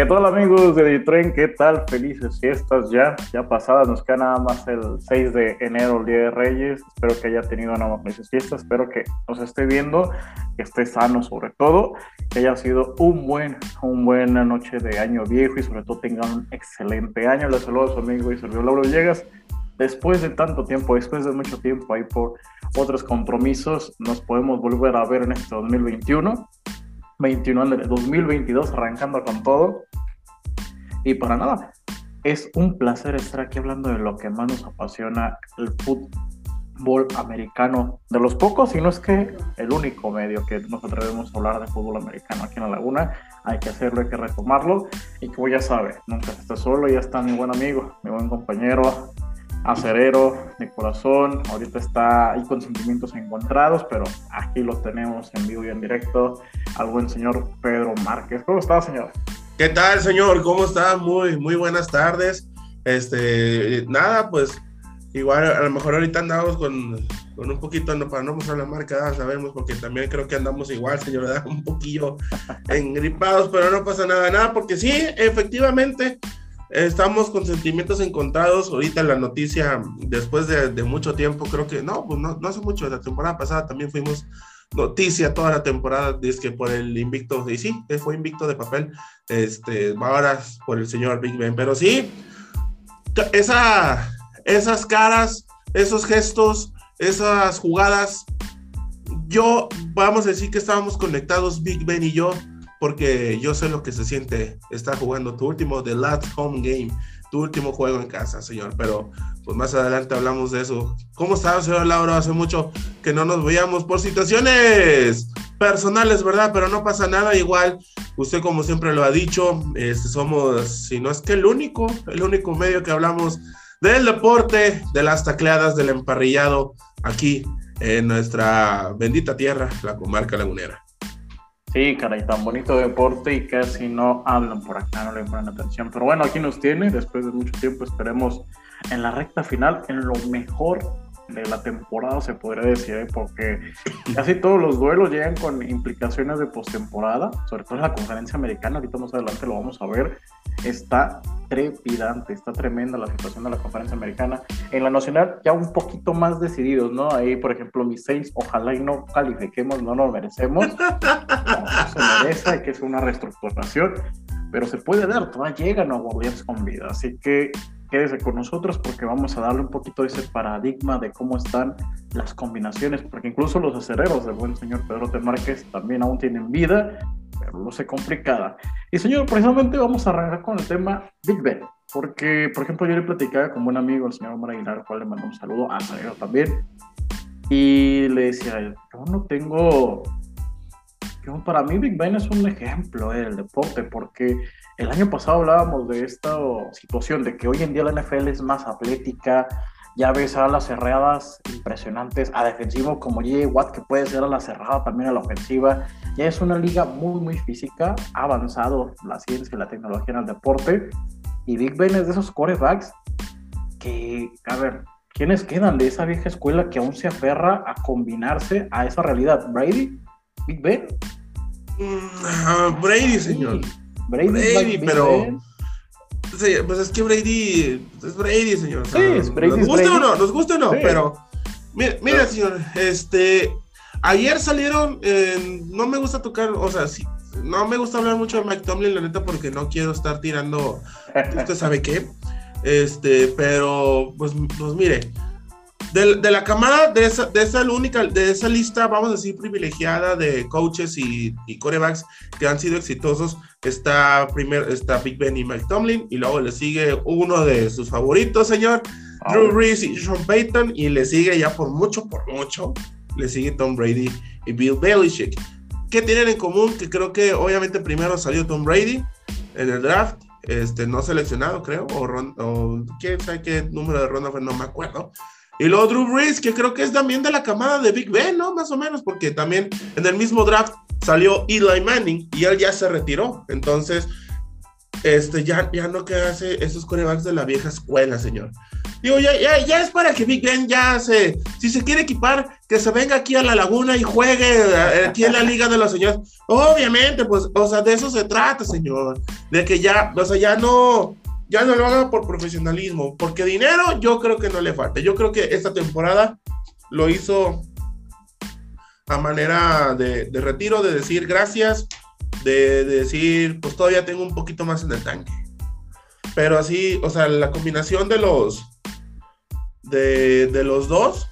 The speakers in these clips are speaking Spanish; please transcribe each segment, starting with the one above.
¿Qué tal amigos de Ditren? ¿Qué tal? Felices fiestas ya, ya pasadas, nos queda nada más el 6 de enero, el Día de Reyes. Espero que haya tenido una felices fiestas, espero que nos esté viendo, que esté sano sobre todo, que haya sido un buen, un buena noche de año viejo y sobre todo tengan un excelente año. Les saludo a su amigo y servidor Lauro Villegas. Después de tanto tiempo, después de mucho tiempo ahí por otros compromisos, nos podemos volver a ver en este 2021. 21 de 2022 arrancando con todo. Y para nada, es un placer estar aquí hablando de lo que más nos apasiona, el fútbol americano. De los pocos, y no es que el único medio que nos atrevemos a hablar de fútbol americano aquí en la Laguna. Hay que hacerlo, hay que retomarlo. Y como ya sabe, nunca está solo, ya está mi buen amigo, mi buen compañero, acerero de corazón. Ahorita está ahí con sentimientos encontrados, pero aquí lo tenemos en vivo y en directo al buen señor Pedro Márquez. ¿Cómo está, señor? ¿Qué tal, señor? ¿Cómo está? Muy, muy buenas tardes. Este, nada, pues igual a lo mejor ahorita andamos con, con un poquito, no, para no mostrar la marca, sabemos, porque también creo que andamos igual, señor, ¿verdad? un poquillo engripados, pero no pasa nada, nada, porque sí, efectivamente, estamos con sentimientos encontrados. Ahorita la noticia, después de, mucho tiempo, creo que, no, pues no, no hace mucho, la temporada pasada también fuimos noticia toda la temporada, es que por el invicto, y sí, fue invicto de papel, este, ahora por el señor Big Ben, pero sí, esa, esas caras, esos gestos, esas jugadas, yo, vamos a decir que estábamos conectados, Big Ben y yo, porque yo sé lo que se siente estar jugando tu último The Last Home Game tu último juego en casa, señor. Pero pues más adelante hablamos de eso. ¿Cómo está, señor Laura? Hace mucho que no nos veíamos por situaciones personales, ¿verdad? Pero no pasa nada, igual. Usted, como siempre lo ha dicho, este, somos, si no es que el único, el único medio que hablamos del deporte, de las tacleadas, del emparrillado aquí en nuestra bendita tierra, la comarca lagunera. Sí, caray, tan bonito deporte y casi no hablan por acá, no le ponen atención. Pero bueno, aquí nos tiene, después de mucho tiempo esperemos en la recta final, en lo mejor de la temporada, se podría decir, ¿eh? porque casi todos los duelos llegan con implicaciones de postemporada, sobre todo en la conferencia americana, ahorita más adelante lo vamos a ver, está trepidante, está tremenda la situación de la conferencia americana. En la nacional ya un poquito más decididos, ¿no? Ahí, por ejemplo, mis seis, ojalá y no califiquemos, no nos merecemos, no, se merece, hay que es una reestructuración, pero se puede dar, todavía llegan a Orleans con vida, así que quédese con nosotros porque vamos a darle un poquito ese paradigma de cómo están las combinaciones, porque incluso los acereros del buen señor Pedro T. Márquez también aún tienen vida, pero sé complicada. Y señor, precisamente vamos a arrancar con el tema Big Ben, porque, por ejemplo, yo le platicaba con un amigo, el señor Omar Aguilar, al cual le mando un saludo, acerero también, y le decía, yo no tengo... Yo, para mí Big Ben es un ejemplo del deporte, porque el año pasado hablábamos de esta situación, de que hoy en día la NFL es más atlética, ya ves a las cerradas impresionantes, a defensivo como J. Watt, que puede ser a la cerrada también a la ofensiva. Ya es una liga muy, muy física, ha avanzado la ciencia y la tecnología en el deporte. Y Big Ben es de esos corebacks que, a ver, ¿quiénes quedan de esa vieja escuela que aún se aferra a combinarse a esa realidad? ¿Brady? ¿Big Ben? Mm, Brady, señor. Brady, pero. Sí, pues es que Brady es Brady, señor. sí, es Brady. Nos gusta o no, nos gusta o no, pero. Mira, señor, este. Ayer salieron. no me gusta tocar, o sea, sí, no me gusta hablar mucho de Mike Tomlin, la neta, porque no quiero estar tirando. Usted sabe qué. Este, pero, pues, pues mire, de, la camada, de esa, de esa única, de esa lista, vamos a decir, privilegiada de coaches y, y corebacks que han sido exitosos, está primero, está Big Ben y Mike Tomlin, y luego le sigue uno de sus favoritos, señor, Drew Brees y Sean Payton, y le sigue ya por mucho, por mucho, le sigue Tom Brady y Bill Belichick. ¿Qué tienen en común? Que creo que obviamente primero salió Tom Brady en el draft, este, no seleccionado, creo, o, o quién sabe qué número de ronda fue, no me acuerdo y luego Drew Brees, que creo que es también de la camada de Big Ben, ¿no? Más o menos, porque también en el mismo draft salió Eli Manning y él ya se retiró. Entonces, este, ya, ya no queda esos corebacks de la vieja escuela, señor. Digo, ya, ya, ya es para que Big Ben ya se, si se quiere equipar, que se venga aquí a la laguna y juegue eh, aquí en la Liga de los Señores. Obviamente, pues, o sea, de eso se trata, señor. De que ya, o sea, ya no, ya no lo haga por profesionalismo, porque dinero yo creo que no le falta. Yo creo que esta temporada lo hizo a manera de, retiro, de decir gracias, de, de decir, pues todavía tengo un poquito más en el tanque. Pero así, o sea, la combinación de los de, de los dos,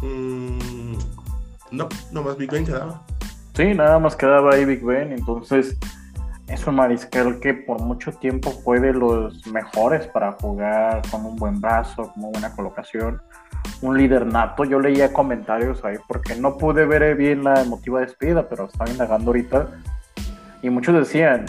mmm, no, nomás Big Ben quedaba. Sí, nada más quedaba ahí Big Ben, entonces es un mariscal que por mucho tiempo fue de los mejores para jugar con un buen brazo, con una buena colocación, un líder nato. Yo leía comentarios ahí porque no pude ver bien la emotiva despedida, pero estaba indagando ahorita y muchos decían,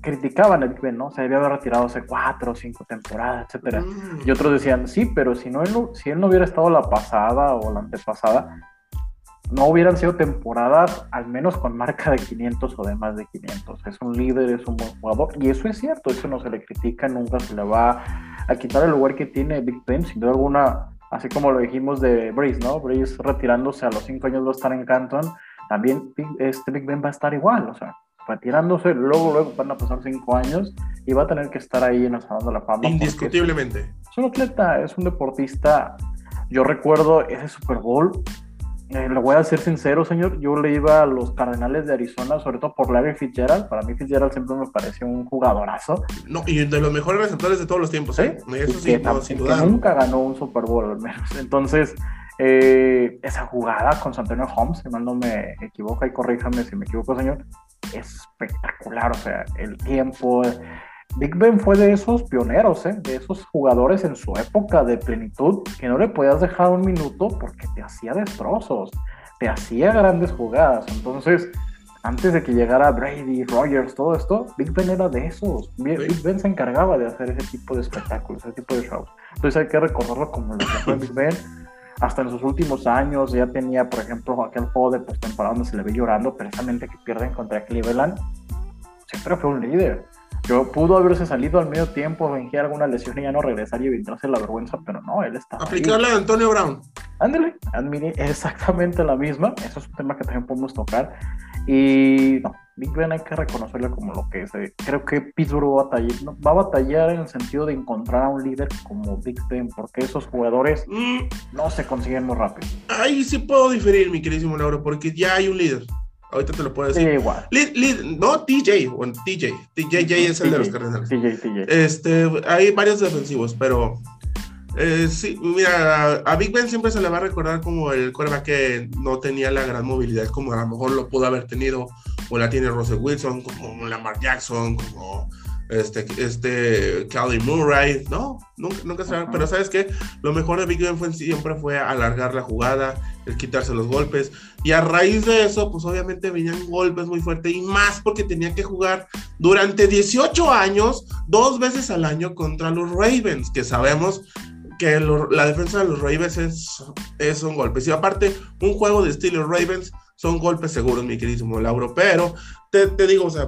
criticaban el Ben, ¿no? Se debía haber retirado hace cuatro o cinco temporadas, etcétera. Mm. Y otros decían, sí, pero si, no, si él no hubiera estado la pasada o la antepasada, no hubieran sido temporadas al menos con marca de 500 o de más de 500. Es un líder, es un buen jugador y eso es cierto, eso no se le critica, nunca se le va a quitar el lugar que tiene Big Ben, sin duda alguna, así como lo dijimos de Breeze, ¿no? Breeze retirándose a los 5 años va a estar en Canton, también este Big Ben va a estar igual, o sea, retirándose, luego, luego van a pasar 5 años y va a tener que estar ahí en el Salón de la Fama. Indiscutiblemente. Es un atleta, es un deportista. Yo recuerdo ese Super Bowl, eh, le voy a ser sincero, señor. Yo le iba a los Cardenales de Arizona, sobre todo por Larry Fitzgerald. Para mí, Fitzgerald siempre me pareció un jugadorazo. No, y de los mejores receptores de todos los tiempos. ¿eh? Eso sí, que, nunca ganó un Super Bowl, al menos. Entonces, eh, esa jugada con Santonio Holmes, si mal no me equivoco, y corríjame si me equivoco, señor, es espectacular. O sea, el tiempo. Big Ben fue de esos pioneros, ¿eh? de esos jugadores en su época de plenitud, que no le podías dejar un minuto porque te hacía destrozos, te hacía grandes jugadas. Entonces, antes de que llegara Brady, Rogers, todo esto, Big Ben era de esos. Big Ben se encargaba de hacer ese tipo de espectáculos, ese tipo de shows. Entonces hay que recordarlo como lo que fue Big Ben. Hasta en sus últimos años ya tenía, por ejemplo, aquel juego de postemporada donde se le ve llorando precisamente que pierden contra Cleveland. Siempre fue un líder yo pudo haberse salido al medio tiempo, fingir alguna lesión y ya no regresar y evitarse la vergüenza, pero no, él está. Aplicarle a Antonio Brown. Ándale, exactamente la misma. Eso es un tema que también podemos tocar. Y no, Big Ben hay que reconocerle como lo que es. Eh, creo que Pittsburgh va a, batallar, va a batallar en el sentido de encontrar a un líder como Big Ben, porque esos jugadores mm. no se consiguen muy rápido. Ahí sí puedo diferir, mi queridísimo Lauro, porque ya hay un líder. Ahorita te lo puedo decir. igual. no, TJ, bueno, TJ. TJ es el de los Cardenales. TJ, TJ. Este, hay varios defensivos, pero eh, sí, mira, a Big Ben siempre se le va a recordar como el quarterback que no tenía la gran movilidad, como a lo mejor lo pudo haber tenido, o la tiene Russell Wilson, como Lamar Jackson, como este, este Callie Murray, no, nunca, nunca se pero sabes que lo mejor de Big Ben fue, siempre fue alargar la jugada, el quitarse los golpes, y a raíz de eso, pues obviamente venían golpes muy fuertes, y más porque tenía que jugar durante 18 años, dos veces al año contra los Ravens, que sabemos que la defensa de los Ravens es, es un golpe. Y aparte, un juego de estilo Ravens son golpes seguros, mi queridísimo Lauro, pero te, te, digo, o sea,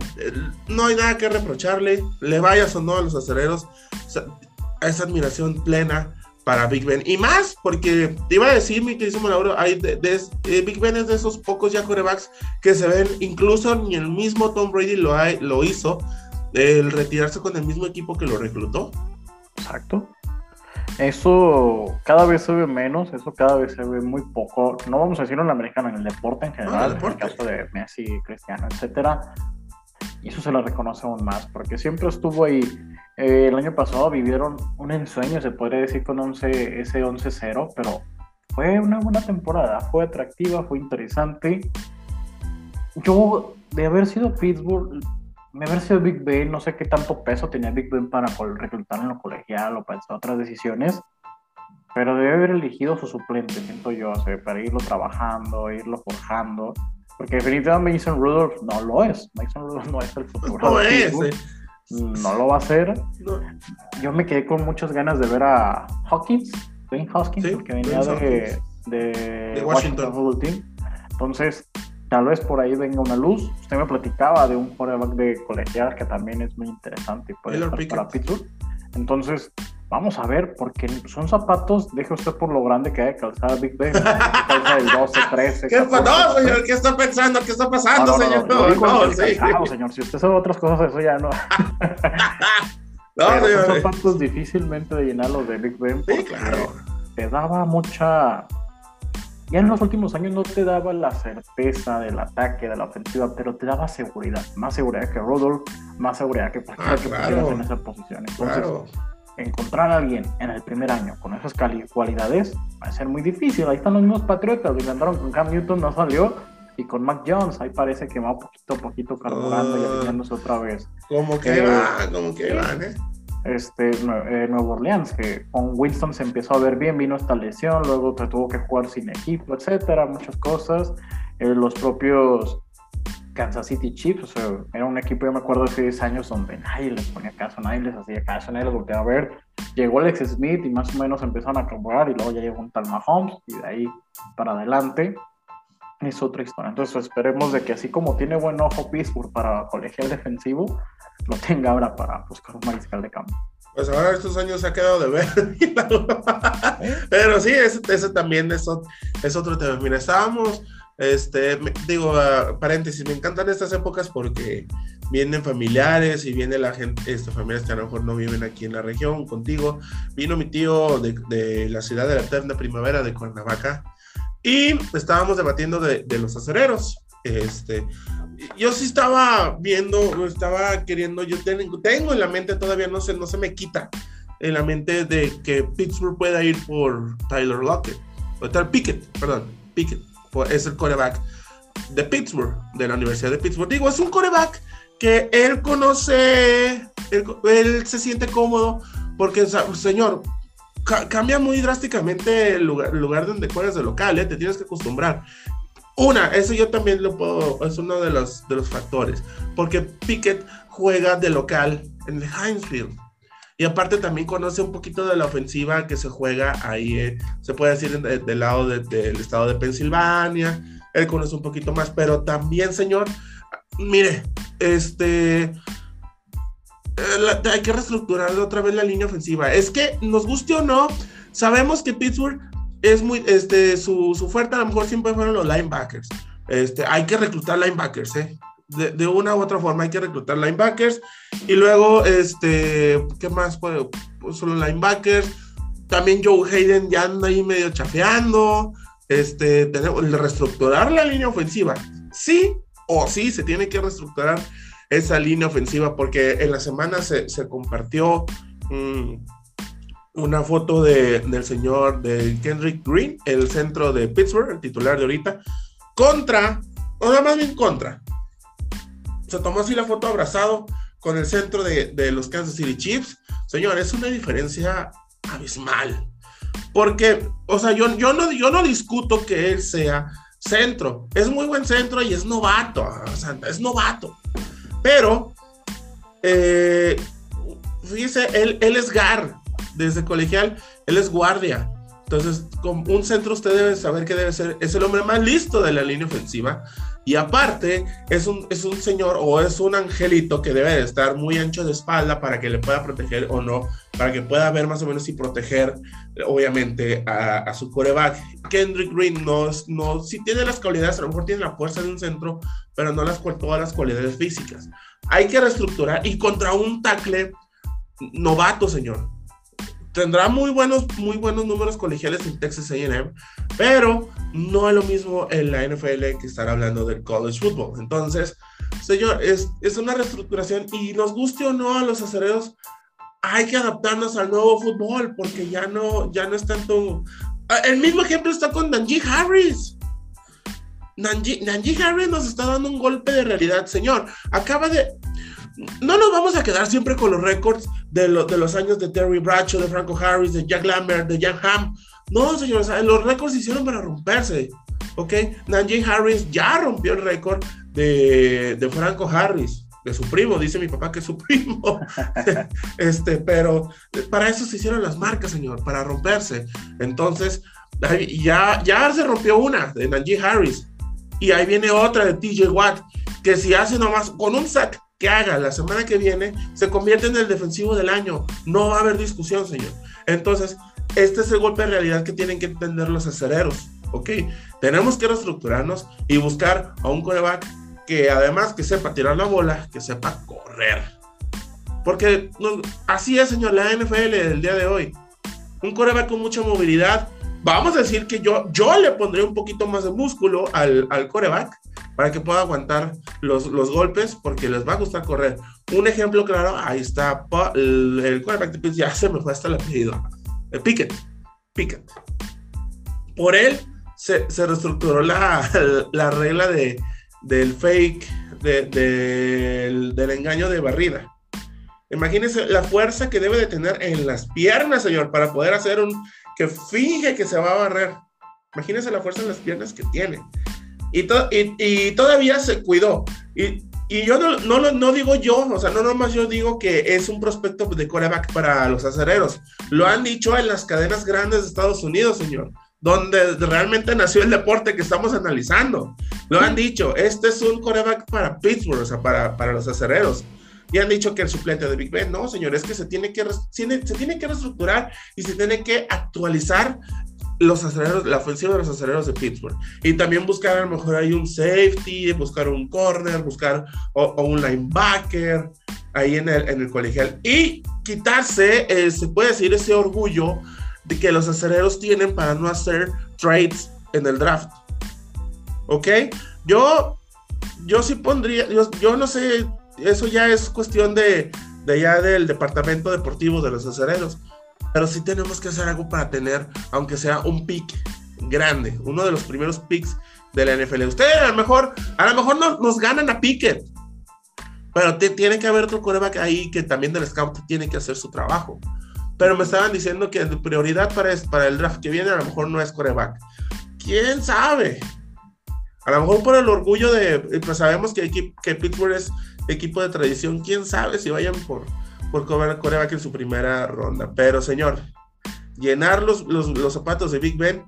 no hay nada que reprocharle, le vayas o no a los aceleros, esa admiración plena para Big Ben. Y más, porque te iba a decir, mi queridísimo Lauro, hay de, eh, Big Ben es de esos pocos ya corebacks que se ven, incluso ni el mismo Tom Brady lo, lo hizo, el retirarse con el mismo equipo que lo reclutó. Exacto. Eso cada vez se ve menos, eso cada vez se ve muy poco. No vamos a decirlo en el americano, en el deporte en general, en el caso de Messi, Cristiano, etcétera. Y eso se lo reconoce aún más, porque siempre estuvo ahí. Eh, el año pasado vivieron un ensueño, se podría decir, con 11, ese 11-0, pero fue una buena temporada, fue atractiva, fue interesante. Yo, de haber sido Pittsburgh, me haber sido Big Ben, no sé qué tanto peso tenía Big Ben para reclutar en lo colegial o para otras decisiones, pero debe haber elegido su suplente, siento yo, para irlo trabajando, irlo forjando, porque definitivamente Mason Rudolph no lo es, Mason Rudolph no es el futuro. No es. Eh. No lo va a hacer. Yo me quedé con muchas ganas de ver a Hawkins, Dwayne Hawkins, porque venía de, de, Washington Football Team. Entonces, tal vez por ahí venga una luz. Usted me platicaba de un quarterback de colegial que también es muy interesante y puede para Pittsburgh. Entonces, vamos a ver, porque son zapatos, deje usted por lo grande que hay de calzar Big Ben, calza del 12, 13. ¿Qué, no, señor, ¿qué está pensando? ¿Qué está pasando, señor? No, no, sí. señor, si usted sabe otras cosas, eso ya no. no, señor. Son zapatos difícilmente de llenarlos de Big Ben. Sí, claro. Te daba mucha ya en los últimos años no te daba la certeza del ataque, de la ofensiva, pero te daba seguridad, más seguridad que Rodolph, más seguridad que cualquiera ah, que en esa posición. Entonces, encontrar a alguien en el primer año con esas cualidades va a ser muy difícil. Ahí están los mismos Patriotas, andaron con Cam Newton, no salió, y con Mac Jones, ahí parece que va poquito a poquito carburando y ah. alineándose otra vez. Como que eh, van, como que van, ¿eh? Este, eh, Nuevo Orleans, que con Winston se empezó a ver bien, vino esta lesión, luego tuvo que jugar sin equipo, etcétera, muchas cosas. Eh, los propios Kansas City Chiefs, o sea, era un equipo, yo me acuerdo hace 10 años, donde nadie les ponía caso, nadie les hacía caso, nadie les volteaba a ver. Llegó Alex Smith y más o menos empezaron a comprar y luego ya llegó un tal Mahomes y de ahí para adelante es otra historia. Entonces esperemos de que así como tiene buen ojo Pittsburgh para colegial defensivo, lo tenga ahora para buscar un mariscal de campo. Pues ahora estos años se ha quedado de ver. Pero sí, ese, también es, es, otro tema. Mira, estábamos, este, digo, uh, paréntesis, me encantan estas épocas porque vienen familiares y viene la gente, este, familias que a lo mejor no viven aquí en la región contigo. Vino mi tío de, de la ciudad de la eterna primavera de Cuernavaca y estábamos debatiendo de, de los acereros. Este, yo sí estaba viendo, estaba queriendo, yo tengo, tengo en la mente todavía, no se, no se me quita en la mente de que Pittsburgh pueda ir por Tyler Lockett, o Tyler Pickett, perdón, Pickett, es el coreback de Pittsburgh, de la Universidad de Pittsburgh. Digo, es un coreback que él conoce, él, se siente cómodo, porque, señor, cambia muy drásticamente el lugar, lugar donde juegas de local, ¿eh? te tienes que acostumbrar. Una, eso yo también lo puedo, es uno de los, de los factores, porque Pickett juega de local en el Heinz Field. Y aparte también conoce un poquito de la ofensiva que se juega ahí, eh, se puede decir del lado del estado de Pensilvania, él conoce un poquito más, pero también, señor, mire, este, eh, hay que reestructurar otra vez la línea ofensiva. Es que, nos guste o no, sabemos que Pittsburgh es muy, este, su, su fuerte a lo mejor siempre fueron los linebackers. Este, hay que reclutar linebackers, ¿eh? De, de, una u otra forma hay que reclutar linebackers. Y luego, este, ¿qué más? Pues son los linebackers. También Joe Hayden ya anda ahí medio chafeando. Este, tenemos reestructurar la línea ofensiva. Sí o sí, se tiene que reestructurar esa línea ofensiva porque en la semana se, se compartió mm, una foto de, del señor de Kendrick Green, el centro de Pittsburgh, el titular de ahorita, contra, o nada más bien contra. Se tomó así la foto abrazado con el centro de, de los Kansas City Chiefs. Señor, es una diferencia abismal. Porque, o sea, yo, yo, no, yo no discuto que él sea centro. Es muy buen centro y es novato. Es novato. Pero, eh, fíjese, él, él es Gar desde colegial, él es guardia. Entonces, con un centro usted debe saber que debe ser, es el hombre más listo de la línea ofensiva. Y aparte, es un, es un señor o es un angelito que debe de estar muy ancho de espalda para que le pueda proteger o no, para que pueda ver más o menos y proteger, obviamente, a, su coreback. Kendrick Green no, no, si tiene las cualidades, a lo mejor tiene la fuerza de un centro, pero no las, todas las cualidades físicas. Hay que reestructurar y contra un tackle novato, señor tendrá muy buenos, muy buenos números colegiales en Texas AM, pero no es lo mismo en la NFL que estar hablando del college football. Entonces, señor, es, es una reestructuración y nos guste o no a los acereros, hay que adaptarnos al nuevo fútbol porque ya no, ya no es tanto... Ah, el mismo ejemplo está con Nanji Harris. Nanji Harris nos está dando un golpe de realidad, señor. Acaba de, no nos vamos a quedar siempre con los récords de, de los años de Terry Bradshaw, de Franco Harris, de Jack Lambert, de Jack Ham. No, señores, los récords se hicieron para romperse. ¿Ok? Najee Harris ya rompió el récord de, de Franco Harris de su primo, dice mi papá que es su primo. este, pero para eso se hicieron las marcas, señor, para romperse. Entonces, ya, ya se rompió una de Najee Harris. Y ahí viene otra de TJ Watt, que si hace nomás con un sack que haga la semana que viene se convierte en el defensivo del año. No va a haber discusión, señor. Entonces, este es el golpe de realidad que tienen que entender los acereros. ¿Ok? Tenemos que reestructurarnos y buscar a un coreback que además que sepa tirar la bola, que sepa correr. Porque así es, señor, la NFL del día de hoy. Un coreback con mucha movilidad. Vamos a decir que yo, yo le pondré un poquito más de músculo al, al coreback para que pueda aguantar los, los, golpes porque les va a gustar correr. Un ejemplo claro, ahí está el, quarterback de ya se me fue hasta el apellido. Pickett. Pickett. Por él se, reestructuró la, la regla de, del fake, de, del, del engaño de barrida. Imagínense la fuerza que debe de tener en las piernas, señor, para poder hacer un que finge que se va a barrer. Imagínense la fuerza en las piernas que tiene. Y, y, todavía se cuidó. Y, y yo no, no, no, digo yo, o sea, no nomás yo digo que es un prospecto de coreback para los acereros. Lo han dicho en las cadenas grandes de Estados Unidos, señor, donde realmente nació el deporte que estamos analizando. Lo han dicho, este es un coreback para Pittsburgh, o sea, para, para los acereros y han dicho que el suplente de Big Ben, no, señores, que se tiene que, se tiene que reestructurar y se tiene que actualizar los aceleros, la ofensiva de los aceleros de Pittsburgh. Y también buscar a lo mejor ahí un safety, buscar un corner, buscar o, un linebacker ahí en el, en el colegial. Y quitarse, eh, se puede decir, ese orgullo de que los aceleros tienen para no hacer trades en el draft. ¿Ok? Yo, yo sí pondría, yo, yo no sé eso ya es cuestión de, de ya del departamento deportivo de los acereros. Pero sí tenemos que hacer algo para tener, aunque sea un pick grande, uno de los primeros picks de la NFL. Ustedes a lo mejor, a lo mejor no, nos ganan a Pickett, pero tiene que haber otro coreback ahí que también del scout tiene que hacer su trabajo. Pero me estaban diciendo que la prioridad para, para el draft que viene a lo mejor no es coreback. ¿Quién sabe? A lo mejor por el orgullo de, pues sabemos que, que Pittsburgh es equipo de tradición, quién sabe si vayan por, por coreback en su primera ronda. Pero señor, llenar los, los, zapatos de Big Ben,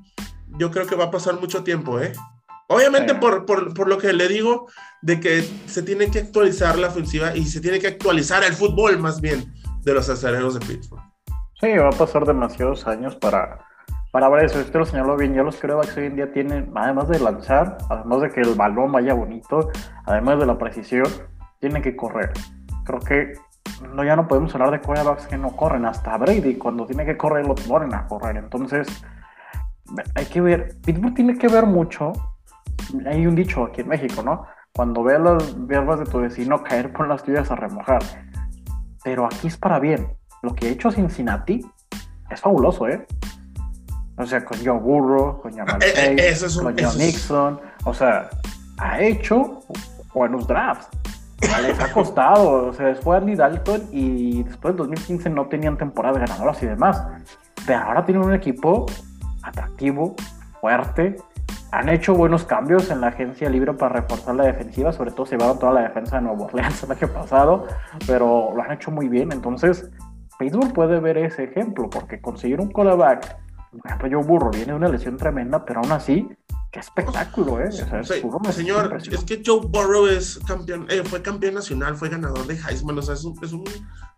yo creo que va a pasar mucho tiempo, ¿eh? Obviamente por, por, por, lo que le digo, de que se tiene que actualizar la ofensiva y se tiene que actualizar el fútbol más bien de los acereros de Pittsburgh. Sí, va a pasar demasiados años para, para ver eso. Usted lo señaló bien, ya los corebacks hoy en día tienen, además de lanzar, además de que el balón vaya bonito, además de la precisión, tienen que correr. Creo que no, ya no podemos hablar de quarterbacks que no corren. Hasta Brady, cuando tiene que correr, lo ponen a correr. Entonces, hay que ver. Pittsburgh tiene que ver mucho. Hay un dicho aquí en México, ¿no? Cuando ve las verbas de tu vecino caer, por las tuyas a remojar. Pero aquí es para bien. Lo que ha hecho Cincinnati es fabuloso, ¿eh? O sea, con Joe Burrow, con Jamal eh, eh, con John Nixon. O sea, ha hecho buenos drafts les ha costado. O sea, después Andy Dalton y después del 2015 no tenían temporadas ganadoras y demás. Pero ahora tienen un equipo atractivo, fuerte. Han hecho buenos cambios en la agencia libre para reforzar la defensiva, sobre todo se llevaron toda la defensa de Nuevo Orleans el año pasado, pero lo han hecho muy bien. Entonces, Pittsburgh puede ver ese ejemplo, porque conseguir un callback, por ejemplo, Joe Burro viene de una lesión tremenda, pero aún así Qué espectáculo, ¿eh? señor, es, que Joe Burrow es campeón, eh, fue campeón nacional, fue ganador de Heisman, o sea, es un, es un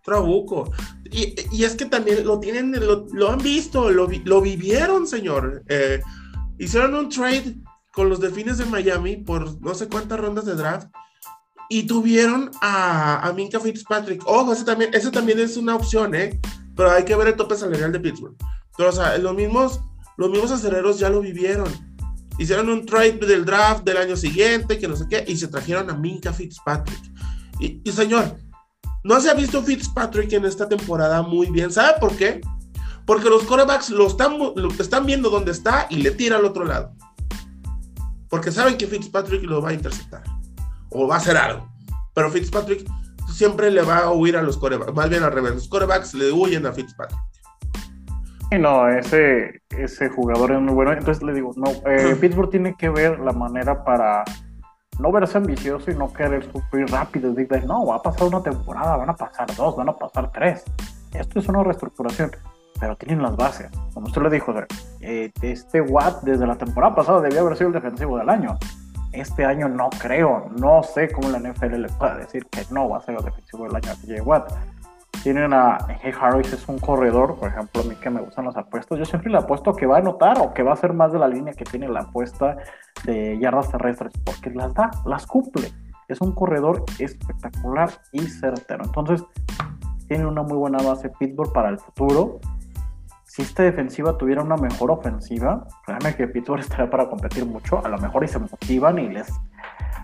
trabuco. Y, y, es que también lo tienen, lo, han visto, lo, lo vivieron, señor. Eh, hicieron un trade con los Delfines de Miami por no sé cuántas rondas de draft y tuvieron a, a Minka Fitzpatrick. Ojo, ese también, ese también es una opción, ¿eh? Pero hay que ver el tope salarial de Pittsburgh. Pero, o sea, los mismos, los mismos aceleros ya lo vivieron Hicieron un trade del draft del año siguiente, que no sé qué, y se trajeron a Minka Fitzpatrick. Y, señor, no se ha visto Fitzpatrick en esta temporada muy bien. ¿Sabe por qué? Porque los corebacks lo están, lo están viendo dónde está y le tira al otro lado. Porque saben que Fitzpatrick lo va a interceptar. O va a hacer algo. Pero Fitzpatrick siempre le va a huir a los corebacks. Más bien al revés. Los corebacks le huyen a Fitzpatrick no, ese, ese jugador es muy bueno. Entonces le digo, no, eh, Pittsburgh tiene que ver la manera para no verse ambicioso y no querer sufrir rápido. no, va a pasar una temporada, van a pasar dos, van a pasar tres. Esto es una reestructuración, pero tienen las bases. Como usted le dijo, eh, este Watt desde la temporada pasada debía haber sido el defensivo del año. este año no creo, no sé cómo la NFL le puede decir que no va a ser el defensivo del año a TJ Watt. Tienen a Hey Harris, es un corredor, por ejemplo, a mí que me gustan los apuestos. Yo siempre le apuesto que va a anotar o que va a ser más de la línea que tiene la apuesta de yardas terrestres, porque las da, las cumple. Es un corredor espectacular y certero. Entonces, tiene una muy buena base Pittsburgh para el futuro. Si esta defensiva tuviera una mejor ofensiva, créanme que Pittsburgh estaría para competir mucho. A lo mejor y se motivan y les.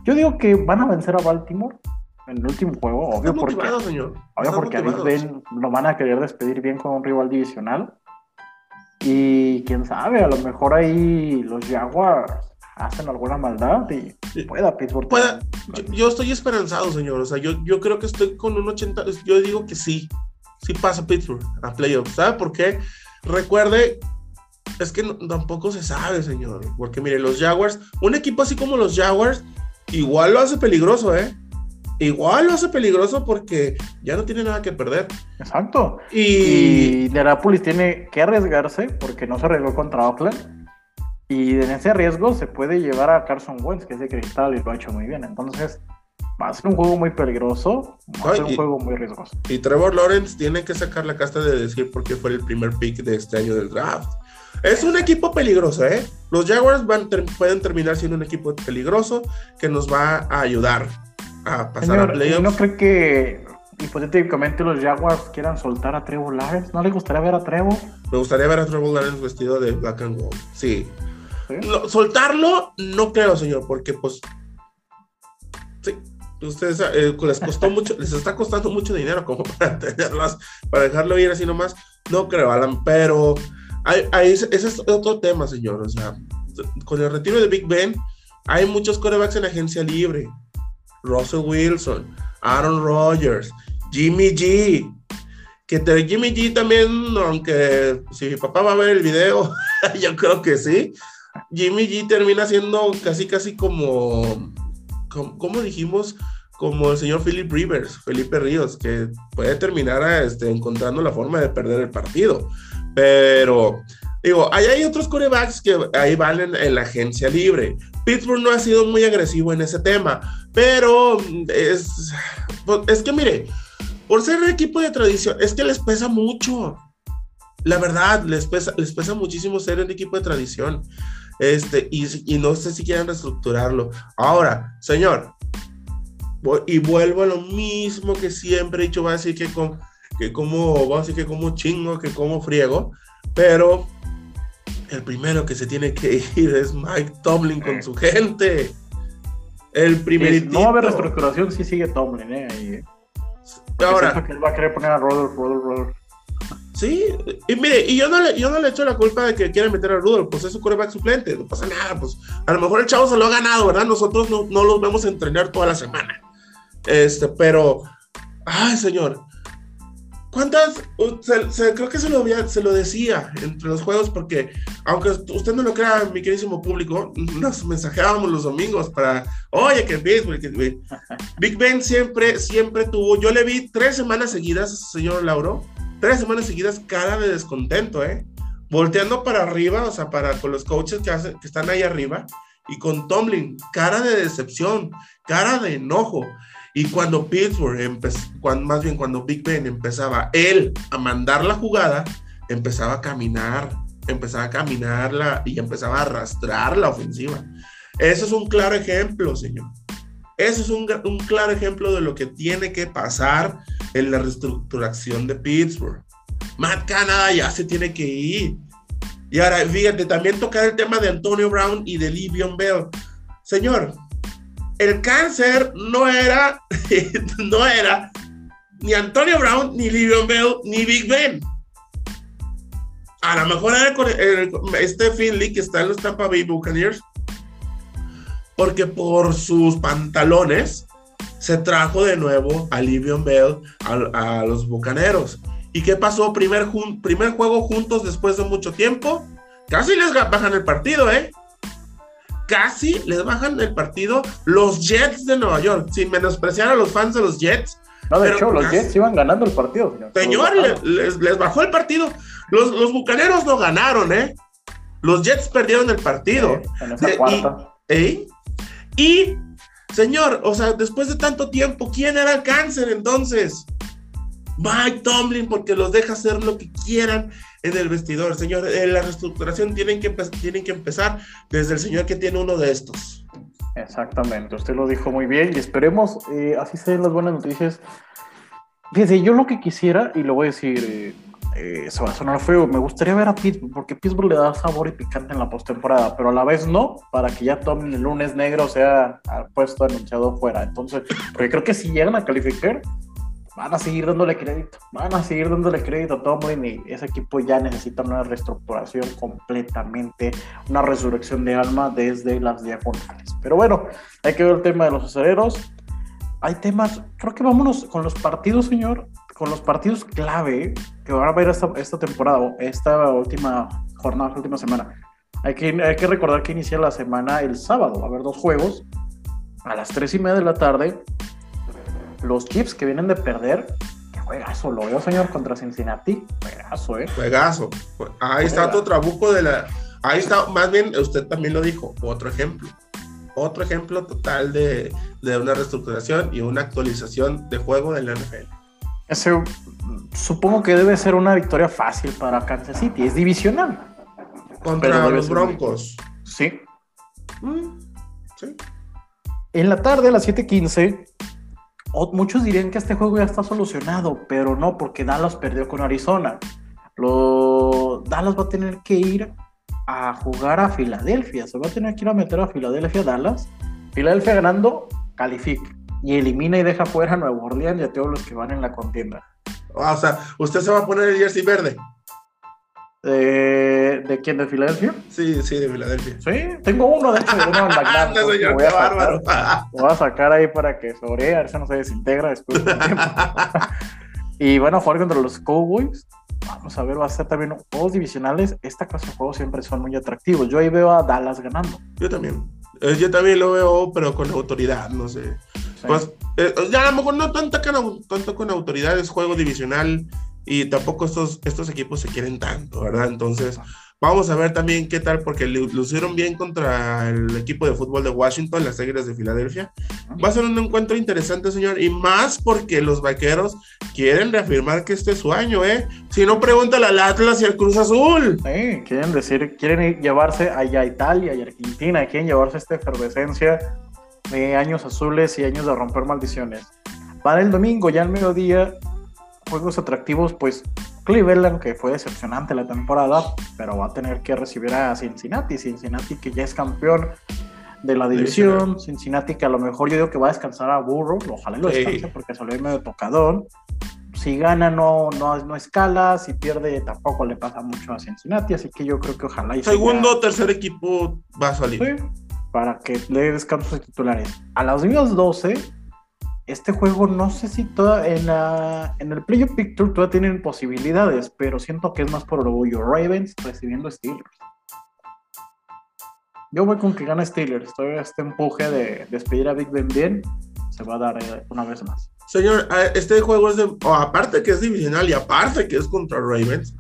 Yo digo que van a vencer a Baltimore en el último juego, obvio porque, señor. obvio porque a Ben lo van a querer despedir bien con un rival divisional. Y quién sabe, a lo mejor ahí los Jaguars hacen alguna maldad y pueda Pittsburgh. Pueda, yo, estoy esperanzado, señor. O sea, yo, yo creo que estoy con un 80. Yo digo que sí. Sí pasa Pittsburgh a playoffs. ¿Sabe por qué? Recuerde, es que tampoco se sabe, señor. Porque mire, los Jaguars, un equipo así como los Jaguars, igual lo hace peligroso, ¿eh? Igual lo hace peligroso porque ya no tiene nada que perder. Exacto. Y, y tiene que arriesgarse porque no se arriesgó contra Oakland. Y en ese riesgo se puede llevar a Carson Wentz, que es de cristal y lo ha hecho muy bien. Entonces, va a ser un juego muy peligroso, va a ser un juego muy riesgoso. Y Trevor Lawrence tiene que sacar la casta de decir por qué fue el primer pick de este año del draft. Es un equipo peligroso, ¿eh? Los Jaguars van, pueden terminar siendo un equipo peligroso que nos va a ayudar a pasar a playoffs. ¿No cree que hipotéticamente los Jaguars quieran soltar a Trevor Lawrence? ¿No le gustaría ver a Trevor? Me gustaría ver a Trevor Lawrence vestido de black and gold, sí. soltarlo, no creo, señor, porque pues. Sí, ustedes eh, les costó mucho, les está costando mucho dinero como para tenerlas, para dejarlo ir así nomás. No creo, Alan, pero ese es otro tema, señor. O sea, con el retiro de Big Ben, hay muchos corebacks en agencia libre. Russell Wilson, Aaron Rodgers, Jimmy G. Que Jimmy G también, aunque si mi papá va a ver el video, yo creo que sí. Jimmy G termina siendo casi, casi como, como, dijimos, como el señor Philip Rivers, Felipe Ríos, que puede terminar este, encontrando la forma de perder el partido. Pero, digo, ahí hay otros corebacks que ahí valen en la agencia libre. Pittsburgh no ha sido muy agresivo en ese tema, pero es, es que mire, por ser equipo de tradición, es que les pesa mucho. La verdad, les pesa, les pesa muchísimo ser un equipo de tradición. Este, y, y no sé si quieren reestructurarlo. Ahora, señor, y vuelvo a lo mismo que siempre he dicho, va a decir que, con, que como, va a decir que como chingo, que como friego, pero el primero que se tiene que ir es Mike Tomlin con su gente. El primer. no va a haber reestructuración si sigue Tomlin, ¿eh? Ahí, Ahora. Que él va a querer poner a Rudolph, Rudolph, Rudolph. Sí, y mire, y yo no, le, yo no le echo la culpa de que quieren meter a Rudolph, pues es su coreback suplente, no pasa nada, pues a lo mejor el chavo se lo ha ganado, ¿verdad? Nosotros no, no los vemos entrenar toda la semana. Este, pero, ay, señor, ¿Cuántas? creo que se lo, se lo decía entre los juegos, porque aunque usted no lo crea, mi queridísimo público, nos mensajeábamos los domingos para, oye, que béisbol, que Big Ben siempre, siempre tuvo, yo le vi tres semanas seguidas, señor Lauro, tres semanas seguidas cara de descontento, ¿eh? Volteando para arriba, o sea, para con los coaches que, hacen, que están ahí arriba, y con Tomlin, cara de decepción, cara de enojo. Y cuando Pittsburgh, cuando, más bien cuando Big Ben empezaba él a mandar la jugada, empezaba a caminar, empezaba a caminarla y empezaba a arrastrar la ofensiva. Eso es un claro ejemplo, señor. Eso es un, un claro ejemplo de lo que tiene que pasar en la reestructuración de Pittsburgh. Matt Canada ya se tiene que ir. Y ahora, fíjate, también tocar el tema de Antonio Brown y de Livion Bell. Señor, el cáncer no era, no era ni Antonio Brown, ni Livion Bell, ni Big Ben. A lo mejor era este Finley que está en los Tampa Bay Buccaneers, porque por sus pantalones se trajo de nuevo a Livion Bell a, los Bucaneros. ¿Y qué pasó? Primer, primer juego juntos después de mucho tiempo. Casi les bajan el partido, ¿eh? Casi les bajan el partido los Jets de Nueva York, sin menospreciar a los fans de los Jets. No, de hecho, los Jets iban ganando el partido. Señor, les, bajó el partido. Los, los bucaneros no ganaron, ¿eh? Los Jets perdieron el partido. en esa cuarta. Y, Y, señor, o sea, después de tanto tiempo, ¿quién era el cáncer entonces? Mike Tomlin, porque los deja hacer lo que quieran en el vestidor. Señor, en eh, la reestructuración tienen que, tienen que empezar desde el señor que tiene uno de estos. Exactamente, usted lo dijo muy bien y esperemos, eh, así sean las buenas noticias. Fíjese, yo lo que quisiera, y lo voy a decir, eh, eh, se va a sonar feo, me gustaría ver a Pittsburgh, porque Pittsburgh le da sabor y picante en la postemporada, pero a la vez no, para que ya tomen el lunes negro sea puesto anunciado fuera. Entonces, porque creo que si llegan a calificar, van a seguir dándole crédito, van a seguir dándole crédito a Tomlin y ese equipo ya necesita una reestructuración completamente, una resurrección de alma desde las diagonales. Pero bueno, hay que ver el tema de los aceleros. Hay temas, creo que vámonos con los partidos, señor, con los partidos clave que van a ver esta, esta temporada, esta última jornada, esta última semana. Hay que, hay que recordar que inicia la semana el sábado, va a haber dos juegos a las tres y media de la tarde los Chiefs que vienen de perder, que juegazo, lo veo, señor, contra Cincinnati. Juegazo, ¿eh? Juegazo. Ahí está otro trabuco de la. Ahí está, más bien, usted también lo dijo, otro ejemplo. Otro ejemplo total de, de una reestructuración y una actualización de juego del NFL. Ese, supongo que debe ser una victoria fácil para Kansas City. Es divisional. Contra los Broncos. Sí. Mm, sí. En la tarde, a las 7:15, muchos dirían que este juego ya está solucionado, pero no, porque Dallas perdió con Arizona. Lo, Dallas va a tener que ir a jugar a Filadelfia, se va a tener que ir a meter a Filadelfia, Dallas. Filadelfia ganando, califica y elimina y deja fuera a Nueva Orleans y a todos los que van en la contienda. Ah, o sea, usted se va a poner el jersey verde. ¿De, ¿De quién? ¿De Filadelfia? Sí, sí, de Filadelfia. Sí, tengo uno de hecho, uno en voy, a sacar, voy a sacar ahí para que sobre, a ver si no se desintegra después de tiempo. y bueno, jugar contra los Cowboys. Vamos a ver, va a ser también juegos divisionales. Esta clase de juegos siempre son muy atractivos. Yo ahí veo a Dallas ganando. Yo también. Eh, yo también lo veo, pero con autoridad, no sé. Pues, eh, ya a lo mejor no tanto con, tanto con autoridad, es juego divisional y tampoco estos, estos equipos se quieren tanto, ¿verdad? Entonces, vamos a ver también qué tal, porque lucieron bien contra el equipo de fútbol de Washington, las Águilas de Filadelfia. Va a ser un encuentro interesante, señor, y más porque los vaqueros quieren reafirmar que este es su año, ¿eh? Si no, pregúntale al Atlas y al Cruz Azul. Sí, quieren decir, quieren llevarse allá a Italia y Argentina, quieren llevarse esta efervescencia de años azules y años de romper maldiciones. Para el domingo, ya al mediodía, juegos atractivos, pues Cleveland, que fue decepcionante la temporada, pero va a tener que recibir a Cincinnati. Cincinnati que ya es campeón de la división. Cincinnati que a lo mejor yo digo que va a descansar a Burro, ojalá lo descanse porque salió medio tocadón. Si gana no, no, no escala, si pierde tampoco le pasa mucho a Cincinnati, así que yo creo que ojalá. Y Segundo o tercer equipo va a salir. para que le dé descansos titulares. A las mismas 12 este juego no sé si toda, en, la, en el Playoff Picture todavía tienen posibilidades, pero siento que es más por orgullo. Ravens recibiendo Steelers. Yo voy con que gana Steelers. Este empuje de despedir a Big Ben bien. Se va a dar eh, una vez más. Señor, este juego es de. aparte que es divisional y aparte que es contra Ravens,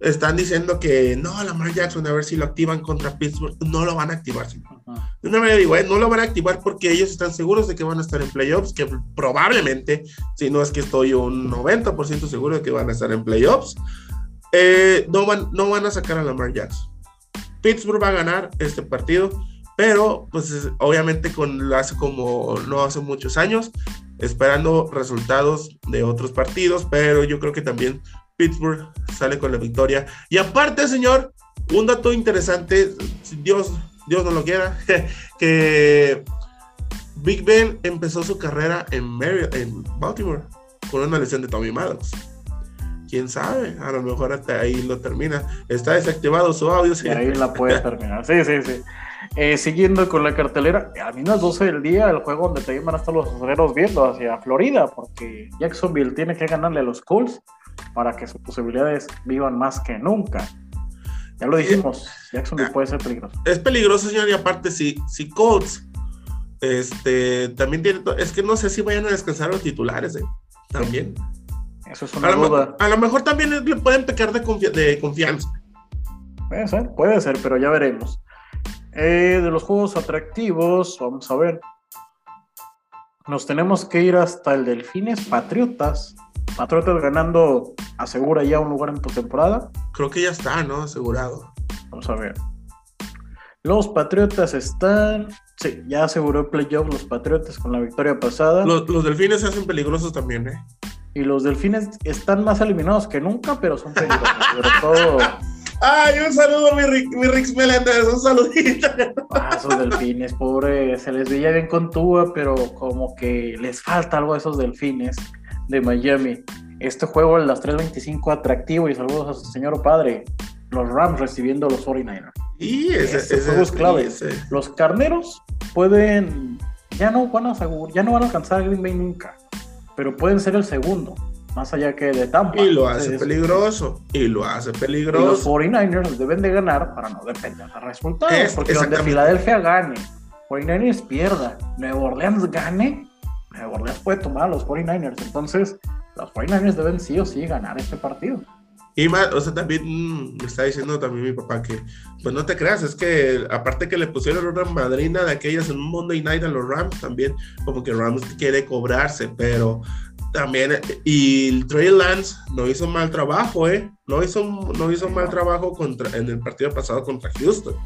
están diciendo que no, Lamar Jackson, a ver si lo activan contra Pittsburgh. No lo van a activar, De una manera digo, eh, no lo van a activar porque ellos están seguros de que van a estar en playoffs, que probablemente, si no es que estoy un 90% seguro de que van a estar en playoffs, eh, no, van, no van a sacar a Lamar Jackson. Pittsburgh va a ganar este partido, pero pues obviamente con hace como no hace muchos años, esperando resultados de otros partidos, pero yo creo que también Pittsburgh sale con la victoria. Y aparte, señor, un dato interesante, Dios, Dios no lo quiera, que Big Ben empezó su carrera en, en Baltimore con una lesión de Tommy Maddox. Quién sabe, a lo mejor hasta ahí lo termina. Está desactivado su audio. Y ahí la puede terminar. Sí, sí, sí. Eh, siguiendo con la cartelera, a mí las 12 del día, el juego donde te van a estar los aceleros viendo hacia Florida, porque Jacksonville tiene que ganarle a los Colts para que sus posibilidades vivan más que nunca. Ya lo dijimos, Jacksonville puede ser peligroso. Es peligroso, señor, y aparte, si, si Colts este, también tiene, es que no sé si vayan a descansar los titulares, ¿eh? También. Eso es una a duda. Lo, a lo mejor también le pueden pecar de, de confianza. Puede ser, puede ser, pero ya veremos. Eh, de los juegos atractivos, vamos a ver. Nos tenemos que ir hasta el Delfines Patriotas. Patriotas ganando, asegura ya un lugar en tu temporada. Creo que ya está, ¿no? Asegurado. Vamos a ver. Los Patriotas están. Sí, ya aseguró el playoff los Patriotas con la victoria pasada. Los, los delfines se hacen peligrosos también, ¿eh? Y los delfines están más eliminados que nunca, pero son peligrosos. sobre todo. Ay, un saludo, mi, Rick, mi Rix Meléndez, un saludito. Ah, esos delfines, pobre, se les veía bien con Tua, pero como que les falta algo a esos delfines de Miami. Este juego a las 3.25 atractivo y saludos a su señor padre. Los Rams recibiendo a los 49ers. Y ese, Ese ese juego es clave. ese. Los carneros pueden, ya no van a ya no van a alcanzar a Green Bay nunca, pero pueden ser el segundo, más allá que de Tampa. Y lo hace Entonces, peligroso. Y lo hace y los peligroso. 49ers deben de ganar para no depender de resultados. Es- porque donde. Filadelfia gane, 49ers pierda, Nueva Orleans gane, Nueva Orleans puede tomar a los 49ers. Entonces, los 49ers deben sí o sí ganar este partido. Y más, o sea, también mm, me está diciendo también mi papá que, pues no te creas, es que aparte que le pusieron una madrina de aquellas en un Monday Night a los Rams, también como que Rams quiere cobrarse, pero también, eh, y Trey Lance no hizo mal trabajo, ¿eh? No hizo, no hizo mal trabajo contra, en el partido pasado contra Houston.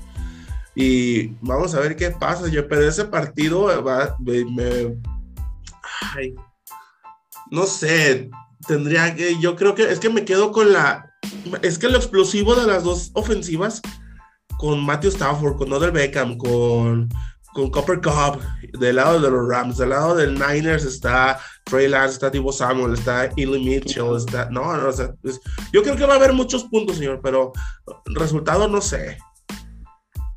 Y vamos a ver qué pasa. Yo, pero ese partido va, me- ay, no sé, tendría que, yo creo que es que me quedo con la, es que lo explosivo de las dos ofensivas, con Matthew Stafford, con Odell Beckham, con, con Copper Cup, del lado de los Rams, del lado del Niners está Trey Lance, está Divo Samuel, está Eli Mitchell, está, no, no, o sea, es- yo creo que va a haber muchos puntos, señor, pero resultado no sé.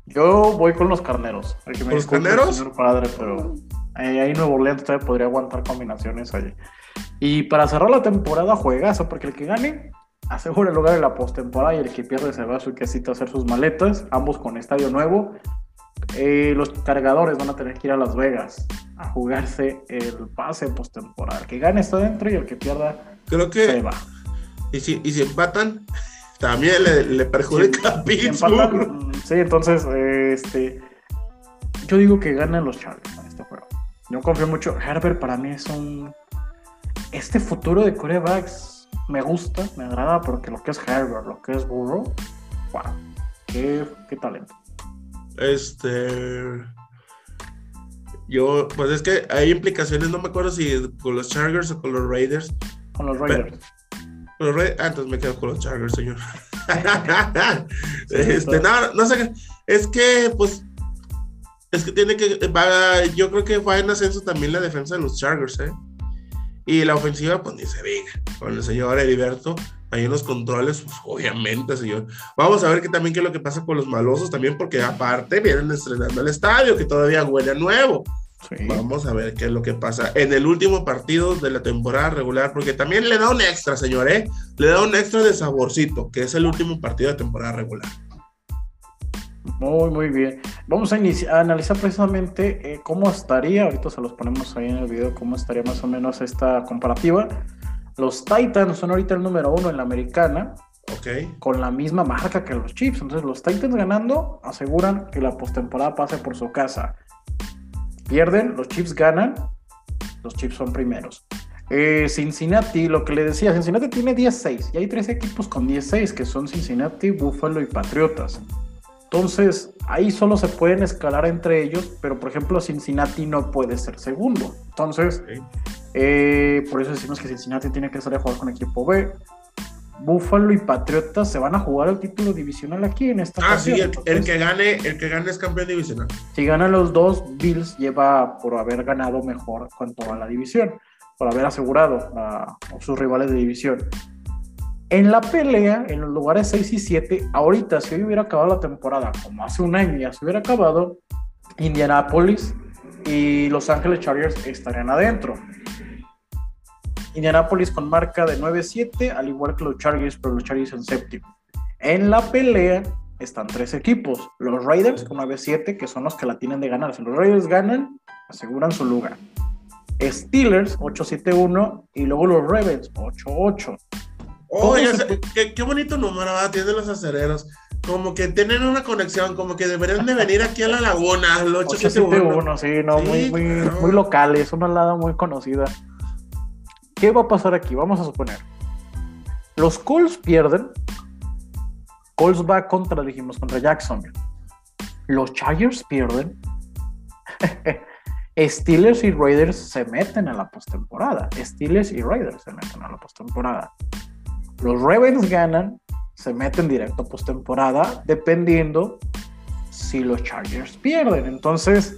Yo voy con los carneros. Hay que me ¿Los carneros? señor padre, pero eh, ahí Nuevo Orleans todavía podría aguantar combinaciones allí. Y para cerrar la temporada, juegazo, porque el que gane asegura el lugar en la postemporada y el que pierde se va a su casita a hacer sus maletas, ambos con estadio nuevo. Eh, los cargadores van a tener que ir a Las Vegas a jugarse el pase postemporada. El que gane está dentro y el que pierda Creo se que, va. y si, y si empatan, también le, le perjudica a Si Pittsburgh. empatan, sí, entonces, eh, este, yo digo que ganan los Chargers Yo confío mucho. Herbert para mí es un, este futuro de corebacks me gusta, me agrada porque lo que es Herbert, lo que es Burrow, wow, qué, qué talento. Este. Yo, pues es que hay implicaciones, no me acuerdo si con los Chargers o con los Raiders. Con los Raiders. Con los Raiders, ah, entonces me quedo con los Chargers, señor. Sí, este, no, no sé, es que, pues, es que tiene que, va, yo creo que va en ascenso también la defensa de los Chargers, ¿eh? Y la ofensiva, pues ni se diga, con el señor Heriberto, ahí en los controles, pues obviamente, señor. Vamos a ver que también qué es lo que pasa con los malosos también, porque aparte vienen estrenando el estadio, que todavía huele a nuevo. Sí. Vamos a ver qué es lo que pasa en el último partido de la temporada regular, porque también le da un extra, señor, ¿eh? Le da un extra de saborcito, que es el último partido de temporada regular. Muy, muy bien. Vamos a, analizar precisamente eh, cómo estaría, ahorita se los ponemos ahí en el video, cómo estaría más o menos esta comparativa. Los Titans son ahorita el número uno en la americana, ¿Ok? con la misma marca que los Chiefs. Entonces, los Titans ganando aseguran que la postemporada pase por su casa. Pierden, los Chiefs ganan, los Chiefs son primeros. Eh, Cincinnati, lo que le decía, Cincinnati tiene 10-6 y hay tres equipos con 10-6 que son Cincinnati, Buffalo y Patriotas. Entonces, ahí solo se pueden escalar entre ellos, pero por ejemplo, Cincinnati no puede ser segundo. Entonces, eh, por eso decimos que Cincinnati tiene que salir a jugar con equipo B. Buffalo y Patriotas se van a jugar el título divisional aquí en esta Ah, sí, ocasión. el, el Entonces, que gane, el que gane es campeón divisional. Si ganan los dos, Bills lleva por haber ganado mejor cuanto a la división, por haber asegurado a, a sus rivales de división. En la pelea, en los lugares 6 y 7, ahorita si hoy hubiera acabado la temporada, como hace un año ya se hubiera acabado, Indianapolis y Los Ángeles Chargers estarían adentro. Indianapolis con marca de 9-7, al igual que los Chargers, pero los Chargers en séptimo. En la pelea están tres equipos. Los Raiders con 9-7, que son los que la tienen de ganar. Si los Raiders ganan, aseguran su lugar. Steelers 8-7-1 y luego los Ravens 8-8. Todos se- qué, qué bonito número ah, tiene los acereros. como que tienen una conexión, como que deberían de venir aquí a la laguna, al 871. Sí, no, muy, muy, muy local, es una lada muy conocida. ¿Qué va a pasar aquí? Vamos a suponer. Los Colts pierden. Colts va contra, dijimos, contra Jacksonville. Los Chargers pierden. Steelers y Raiders se meten a la postemporada. Steelers y Raiders se meten a la postemporada. Los Ravens ganan, se meten directo a postemporada, dependiendo si los Chargers pierden. Entonces,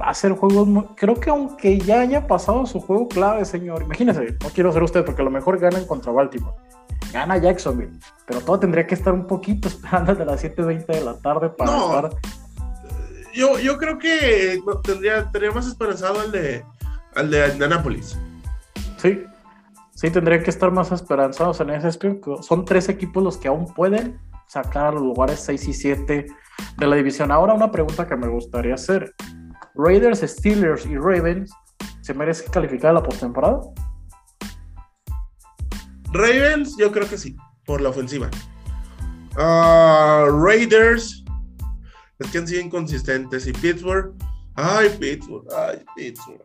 va a ser juegos muy... Creo que aunque ya haya pasado su juego clave, señor, imagínese, no quiero ser usted, porque a lo mejor ganan contra Baltimore. Gana Jacksonville, pero todo tendría que estar un poquito esperando desde las 7.20 de la tarde para estar yo, yo creo que tendría, tendría más esperanzado al de, al de Indianapolis. Sí, sí, tendría que estar más esperanzados en ese aspecto. Son tres equipos los que aún pueden sacar a los lugares 6 y 7 de la división. Ahora una pregunta que me gustaría hacer. Raiders, Steelers y Ravens, ¿se merecen calificar a la postemporada? Ravens, yo creo que sí, por la ofensiva. Ah, Raiders, es que han sido inconsistentes. Y Pittsburgh, ay, Pittsburgh, ay, Pittsburgh.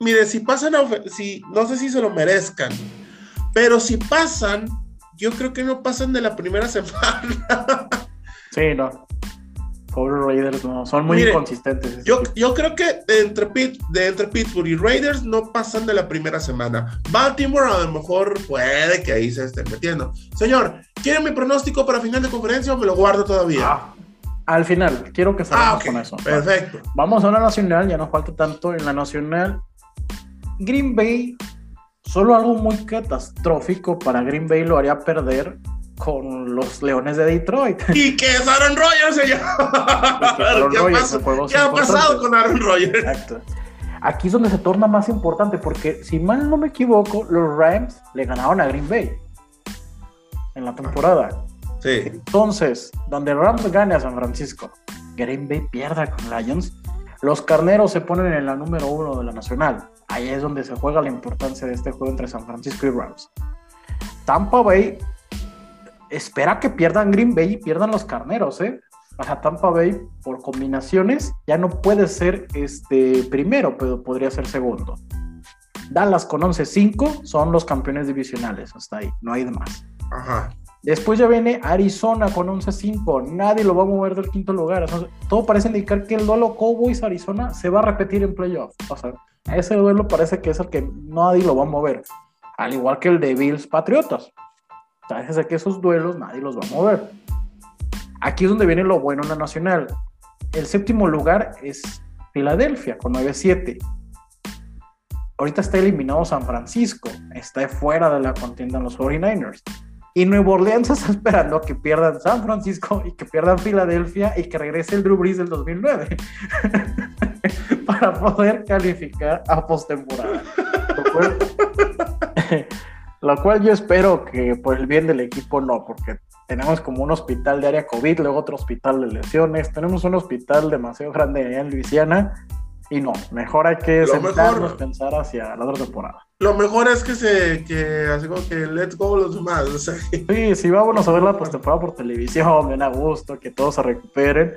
mire, si pasan, a, si, no sé si se lo merezcan, pero si pasan, yo creo que no pasan de la primera semana. sí, no. Pobre Raiders, no, son muy inconsistentes. Yo, yo creo que entre, de entre Pittsburgh y Raiders no pasan de la primera semana. Baltimore a lo mejor puede que ahí se estén metiendo. Señor, ¿quiere mi pronóstico para final de conferencia o me lo guardo todavía? Ah, al final, quiero que salgamos ah, con eso. Perfecto. Vamos a la nacional, ya nos falta tanto. En la nacional, Green Bay, solo algo muy catastrófico para Green Bay lo haría perder con los Leones de Detroit. Y que es Aaron Rodgers, señor. ¿Qué, ha pasado con Aaron Rodgers? Exacto. Aquí es donde se torna más importante, porque si mal no me equivoco, los Rams le ganaron a Green Bay en la temporada. Entonces, donde Rams gane a San Francisco, Green Bay pierda con Lions, los carneros se ponen en la número uno de la nacional. Ahí es donde se juega la importancia de este juego entre San Francisco y Rams. Tampa Bay espera que pierdan Green Bay y pierdan los carneros, ¿eh? Para Tampa Bay, por combinaciones, ya no puede ser este primero, pero podría ser segundo. Dallas con 11-5 son los campeones divisionales, hasta ahí, no hay más. Ajá. Después ya viene Arizona con 11-5. Nadie lo va a mover del quinto lugar. todo parece indicar que el duelo Cowboys-Arizona se va a repetir en playoff. O sea, ese duelo parece que es el que nadie lo va a mover. Al igual que el de Bills-Patriotas. Parece que esos duelos nadie los va a mover. Aquí es donde viene lo bueno en la nacional. El séptimo lugar es Filadelfia con 9-7. Ahorita está eliminado San Francisco. Está fuera de la contienda en los 49ers. Y Nuevo Orleans está esperando que pierdan San Francisco y que pierdan Filadelfia y que regrese el Drew Brees del 2009 para poder calificar a postemporada. Lo cual, yo espero que por el bien del equipo no, porque tenemos como un hospital de área COVID, luego otro hospital de lesiones, tenemos un hospital demasiado grande allá en Luisiana y no, mejor hay que sentarnos, pensar hacia la otra temporada. Lo mejor es que se, que así como que let's go los demás. O sea. Sí, sí, vámonos a ver la postemporada por televisión, bien a gusto, que todos se recuperen,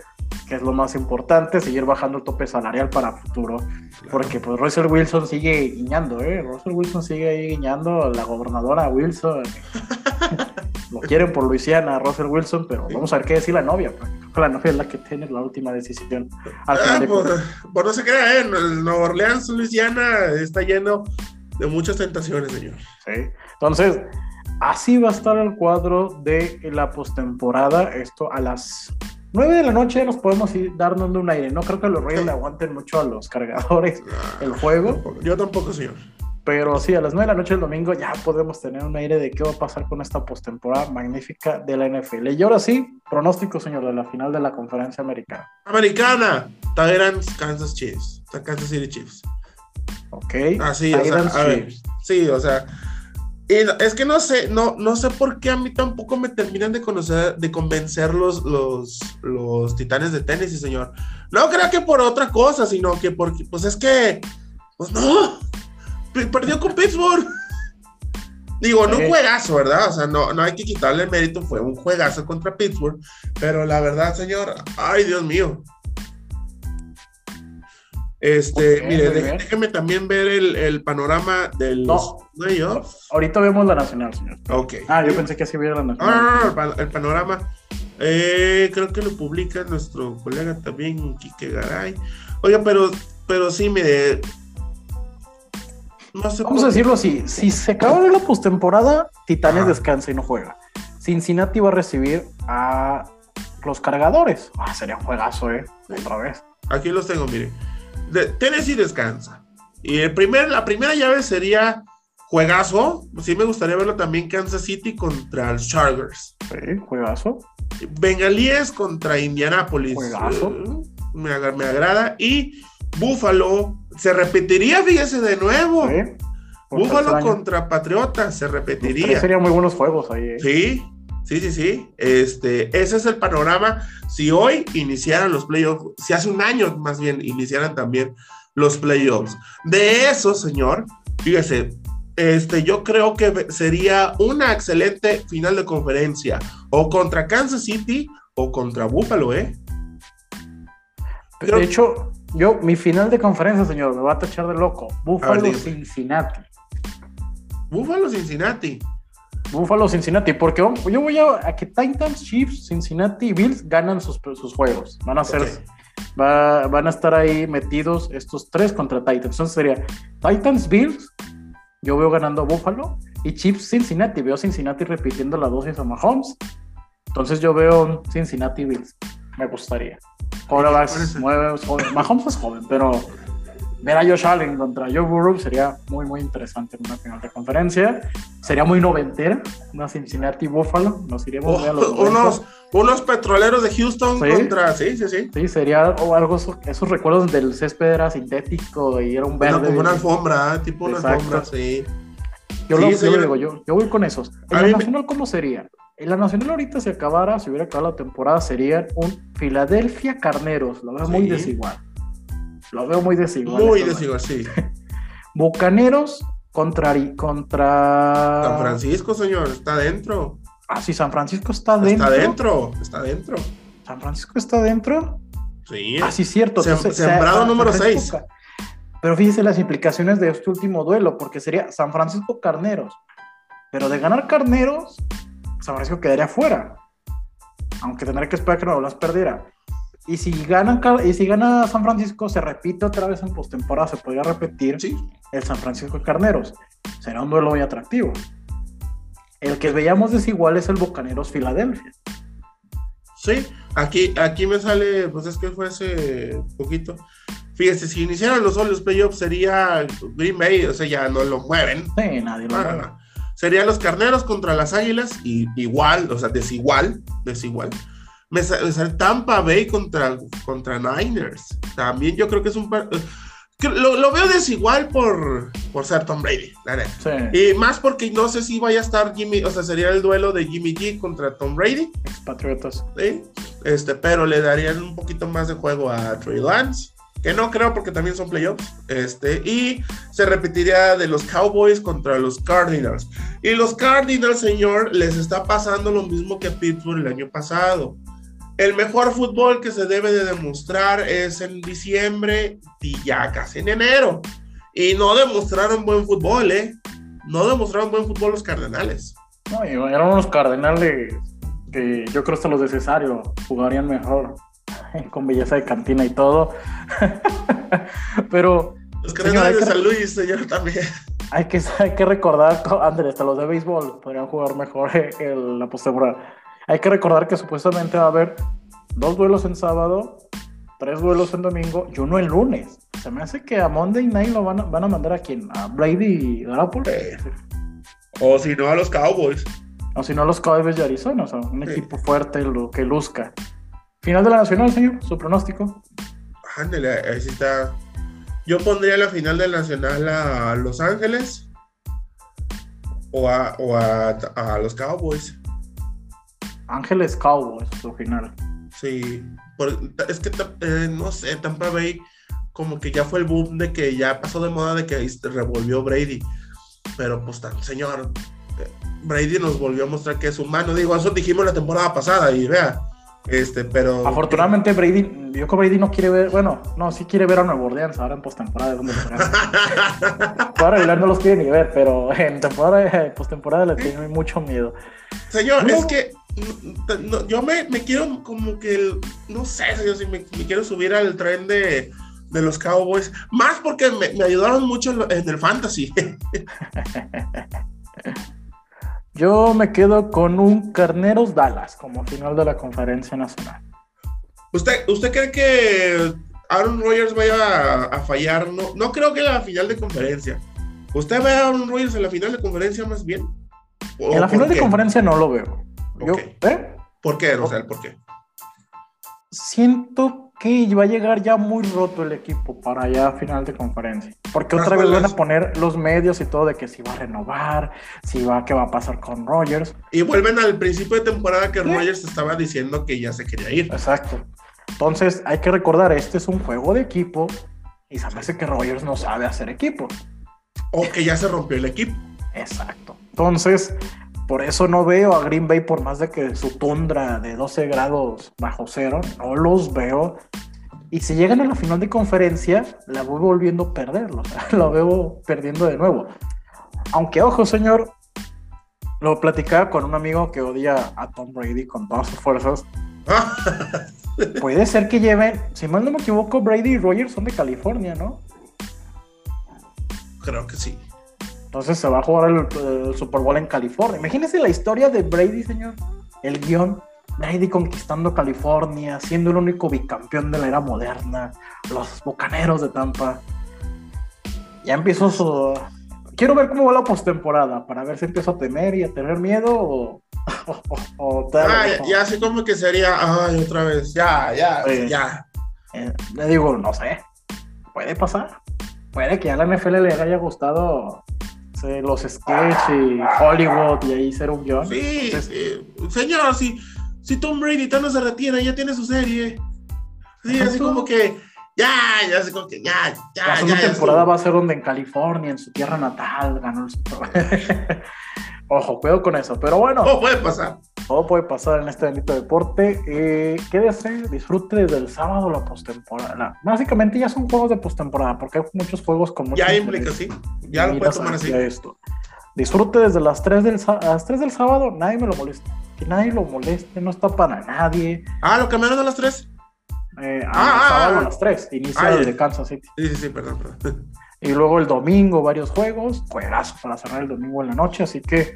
que es lo más importante, seguir bajando el tope salarial para futuro. Porque pues Russell Wilson sigue guiñando, ¿eh? Russell Wilson sigue ahí guiñando, la gobernadora Wilson. lo quieren por Luisiana, Russell Wilson, pero vamos a ver qué decir la novia. Porque la novia es la que tiene la última decisión. Al ah, por, no se crea, ¿eh? Nueva Orleans, Luisiana, está lleno de muchas tentaciones, señor. Sí. Entonces, así va a estar el cuadro de la postemporada. Esto a las 9 de la noche nos podemos ir dando un aire. No creo que los Reyes le aguanten mucho a los cargadores el juego. Yo tampoco, señor. Pero sí, a las 9 de la noche del domingo ya podemos tener un aire de qué va a pasar con esta postemporada magnífica de la NFL. Y ahora sí, pronóstico, señor, de la final de la conferencia americana. Americana, Tyrants, Kansas Chiefs, Kansas City Chiefs. Ok. Así, o sea, a ver, sí, o sea, es que no sé, no, no sé por qué a mí tampoco me terminan de conocer, de convencer los, los, los titanes de tenis, señor. No creo que por otra cosa, sino que porque, pues es que, pues no, perdió con Pittsburgh. Digo, no un juegazo, ¿verdad? O sea, no, no hay que quitarle el mérito, fue un juegazo contra Pittsburgh, pero la verdad, señor, ay, Dios mío. Este, mire, déjeme también ver el, panorama del no, Ahorita vemos la nacional, señor. Ok. Ah, yo pensé que así hubiera la nacional. No, no, no, el panorama. Eh, creo que lo publica nuestro colega también, Quique Garay. Oiga, pero, pero sí, mire, Vamos a decirlo así: si se acaba de la postemporada, Titanes descansa y no juega. Cincinnati va a recibir a los cargadores. Ah, sería un juegazo, ¿eh? Otra vez. Aquí los tengo, mire. Tennessee descansa. Y el primer, la primera llave sería juegazo. Sí, me gustaría verlo también Kansas City contra los Chargers. Sí, juegazo. Bengalíes contra Indianapolis. Juegazo. me, me agrada. Y Buffalo se repetiría, fíjese de nuevo. Búfalo contra Patriota se repetiría. Serían muy buenos juegos ahí. ¿eh? Sí, sí, sí, sí. Este, ese es el panorama. Si hoy iniciaran los playoffs, si hace un año más bien iniciaran también los playoffs. De eso, señor, fíjese, este, yo creo que sería una excelente final de conferencia. O contra Kansas City o contra Buffalo, ¿eh? de hecho, yo, mi final de conferencia, señor, me va a tachar de loco. Buffalo Cincinnati. Buffalo Cincinnati. Buffalo Cincinnati, porque yo voy a, que Titans, Chiefs, Cincinnati y Bills ganan sus, juegos. Van a ser, van a estar ahí metidos estos tres contra Titans. Entonces sería Titans, Bills, yo veo ganando a Buffalo y Chiefs, Cincinnati. Veo Cincinnati repitiendo la dosis a Mahomes. Entonces yo veo Cincinnati Bills. Me gustaría. Joven. Mahomes es joven, pero ver a Josh Allen contra Joe Burrow sería muy, muy interesante en una final de conferencia. Sería muy noventera, una Cincinnati Buffalo. Nos iríamos a los unos, unos petroleros de Houston contra. Sí, sí, sí. Sí, sería algo, esos recuerdos donde el césped era sintético y era un verde. como una alfombra, ¿eh? tipo una alfombra, sí. Yo, lo, yo, digo, yo, yo voy con esos. ¿En la nacional cómo sería? En la Nacional ahorita se acabara, si hubiera acabado la temporada, sería un Filadelfia Carneros. Lo veo muy desigual. Lo veo muy desigual. Muy desigual, sí. Bucaneros contra, contra... San Francisco, señor, está dentro. Ah, sí, San Francisco está dentro. Está dentro, está dentro. ¿San Francisco está dentro? Sí. Ah, sí, cierto. sembrado número 6. Pero fíjese las implicaciones de este último duelo, porque sería San Francisco Carneros. Pero de ganar Carneros, San Francisco quedaría fuera. Aunque tendría que esperar que no las perdiera. Y si, ganan, y si gana San Francisco, se repite otra vez en postemporada, se podría repetir el San Francisco Carneros. Será un duelo muy atractivo. El que veíamos desigual es el Bocaneros Filadelfia. Sí, aquí, aquí me sale, pues es que fue hace poquito. Fíjese, si iniciaran los solos playoffs sería Green Bay, o sea, ya no lo mueven. Sí, nadie lo ah, mueve serían los carneros contra las águilas, y igual, o sea, desigual, desigual. Me sale Tampa Bay contra, contra Niners. También yo creo que es un... Lo, lo, veo desigual por, por ser Tom Brady, la Y más porque no sé si vaya a estar Jimmy, o sea, sería el duelo de Jimmy G contra Tom Brady. Patriotas. Sí. Este, pero le darían un poquito más de juego a Trey Lance que no creo porque también son playoffs, este, y se repetiría de los Cowboys contra los Cardinals. Y los Cardinals, señor, les está pasando lo mismo que a Pittsburgh el año pasado. El mejor fútbol que se debe de demostrar es en diciembre y ya casi en enero. Y no demostraron buen fútbol, ¿eh? No demostraron buen fútbol los Cardenales. No, eran unos Cardenales que yo creo que los de Cesario jugarían mejor. con belleza de cantina y todo. Pero. Los Cardenales de San Luis, señor, también. Hay que, hay que recordar, Andrés, hasta los de béisbol podrían jugar mejor en la postemporada. Hay que recordar que supuestamente va a haber dos duelos en sábado, tres duelos en domingo y uno el lunes. Se me hace que a Monday Night lo van a, van a mandar a quién? A Brady y Garoppolo. O si no, a los Cowboys. O si no, a los Cowboys de Arizona. O sea, un equipo fuerte, lo que luzca. Final de la Nacional, señor, su pronóstico. Ándale, ahí sí está. Yo pondría la final de la Nacional a Los Ángeles o a, los Cowboys. Ángeles Cowboys, su final. Sí, es que eh, no sé, Tampa Bay como que ya fue el boom de que ya pasó de moda de que revolvió Brady. Pero pues, señor, Brady nos volvió a mostrar que es humano. Digo, eso dijimos la temporada pasada y vea, este, pero. Afortunadamente, Brady, yo creo que Brady no quiere ver, bueno, no, sí quiere ver a Nuevo Orleans ahora en postemporada. donde Ahora regular no los quiere ni ver, pero en temporada, postemporada le tiene mucho miedo. Señor, es que yo me, me, quiero como que, no sé, si me, quiero subir al tren de, de los Cowboys, más porque me, me ayudaron mucho en el fantasy. Yo me quedo con un Carneros Dallas como final de la conferencia nacional. ¿Usted, usted cree que Aaron Rodgers vaya a, fallar? No, no creo que la final de conferencia. ¿Usted ve a Aaron Rodgers en la final de conferencia más bien? En la final de conferencia no lo veo. ¿Eh? ¿Por qué, Rosal? ¿Por qué? Siento que va a llegar ya muy roto el equipo para ya final de conferencia. Porque otra vez van a poner los medios y todo de que si va a renovar, si va, qué va a pasar con Rogers. Y vuelven al principio de temporada que Rogers estaba diciendo que ya se quería ir. Exacto. Entonces hay que recordar, este es un juego de equipo y se parece que Rogers no sabe hacer equipo. O que ya se rompió el equipo. Exacto. Entonces, por eso no veo a Green Bay, por más de que su tundra de 12 grados bajo cero, no los veo. Y si llegan a la final de conferencia, la voy volviendo a perder, lo veo perdiendo de nuevo. Aunque, ojo, señor, lo platicaba con un amigo que odia a Tom Brady con todas sus fuerzas. Puede ser que lleven, si mal no me equivoco, Brady y Rogers son de California, ¿no? Creo que sí. Entonces se va a jugar el, Super Bowl en California. Imagínense la historia de Brady, señor. El guion. Brady conquistando California, siendo el único bicampeón de la era moderna. Los Bucaneros de Tampa. Ya empezó su... Quiero ver cómo va la postemporada para ver si empiezo a temer y a tener miedo o, ah, ya, sé como que sería, ay, otra vez, ya, ya, pues, ya. Eh, le digo, no sé, puede pasar. Puede que a la NFL le haya gustado los sketches y Hollywood y ahí ser un guion. Sí, señor, si, si Tom Brady no se retira, ya tiene su serie. Sí, así como que ya, ya, así como que ya, ya. La segunda temporada va a ser donde en California, en su tierra natal, ganó el Super Ojo, cuidado con eso, pero bueno. Todo puede pasar. Todo puede pasar en este bonito deporte. Eh, quédese, disfrute del sábado la postemporada. Básicamente ya son juegos de postemporada, porque hay muchos juegos con Ya implica, sí. Ya lo puede tomar así. Esto. Disfrute desde las 3 del, las 3 del sábado, nadie me lo molesta. Que nadie lo moleste, no está para nadie. Ah, lo cambiaron a las 3. Eh, ah, ah, sábado ah, a las 3, inicia de Kansas City. Sí, sí, sí, perdón, perdón. Y luego el domingo varios juegos, juegazos para cerrar el domingo en la noche, así que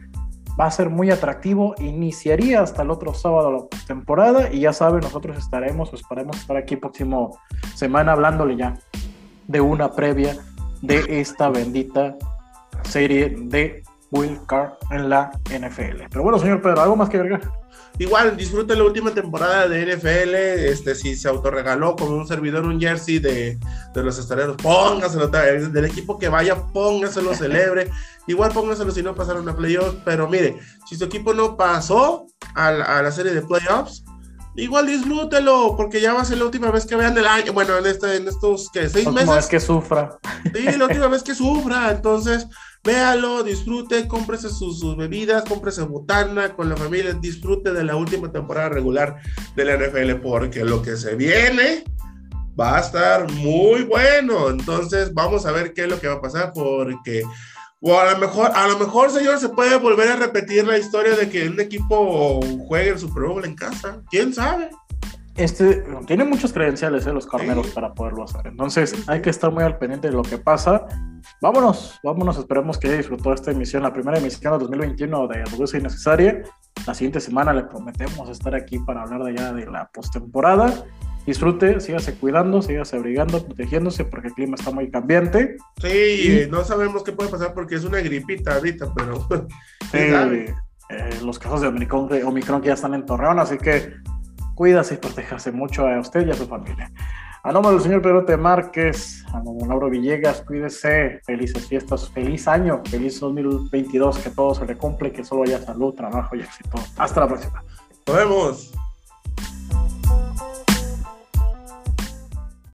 va a ser muy atractivo. Iniciaría hasta el otro sábado la temporada y ya saben, nosotros estaremos o esperemos estar aquí próximo semana hablándole ya de una previa de esta bendita serie de Will Carr en la NFL. Pero bueno, señor Pedro, ¿algo más que agregar? Igual, disfrute la última temporada de NFL. Este, si se autorregaló con un servidor un jersey de, de los estreros, póngaselo. Del equipo que vaya, póngaselo, celebre. Igual póngaselo si no pasaron a playoffs. Pero mire, si su equipo no pasó a la, serie de playoffs, igual disfrútelo, porque ya va a ser la última vez que vean el año. Bueno, en, este, en estos ¿qué, seis meses. La vez que sufra. Sí, la última vez que sufra. Entonces véalo, disfrute, cómprese sus, bebidas, cómprese botana con la familia, disfrute de la última temporada regular de la NFL porque lo que se viene va a estar muy bueno. Entonces vamos a ver qué es lo que va a pasar porque o a lo mejor, a lo mejor, señor, se puede volver a repetir la historia de que un equipo juegue el Super Bowl en casa. ¿Quién sabe? Este tiene muchos credenciales ¿eh? los carneros para poderlo hacer. Entonces hay que estar muy al pendiente de lo que pasa vámonos, vámonos, esperemos que haya disfrutado esta emisión, la primera emisión de 2021 de Rugosa Innecesaria. La siguiente semana le prometemos estar aquí para hablar de ya de la postemporada. Disfrute, sígase cuidando, sígase abrigando, protegiéndose porque el clima está muy cambiante. Sí, no sabemos qué puede pasar porque es una gripita ahorita, pero... eh, los casos de Omicron, de Omicron que ya están en Torreón, así que cuídase y protéjase mucho a usted y a su familia. A nombre del señor Pedro T. Márquez, a don Lauro Villegas, cuídese, felices fiestas, feliz año, feliz 2022, que todo se le cumple, que solo haya salud, trabajo y éxito. Hasta la próxima. Nos vemos.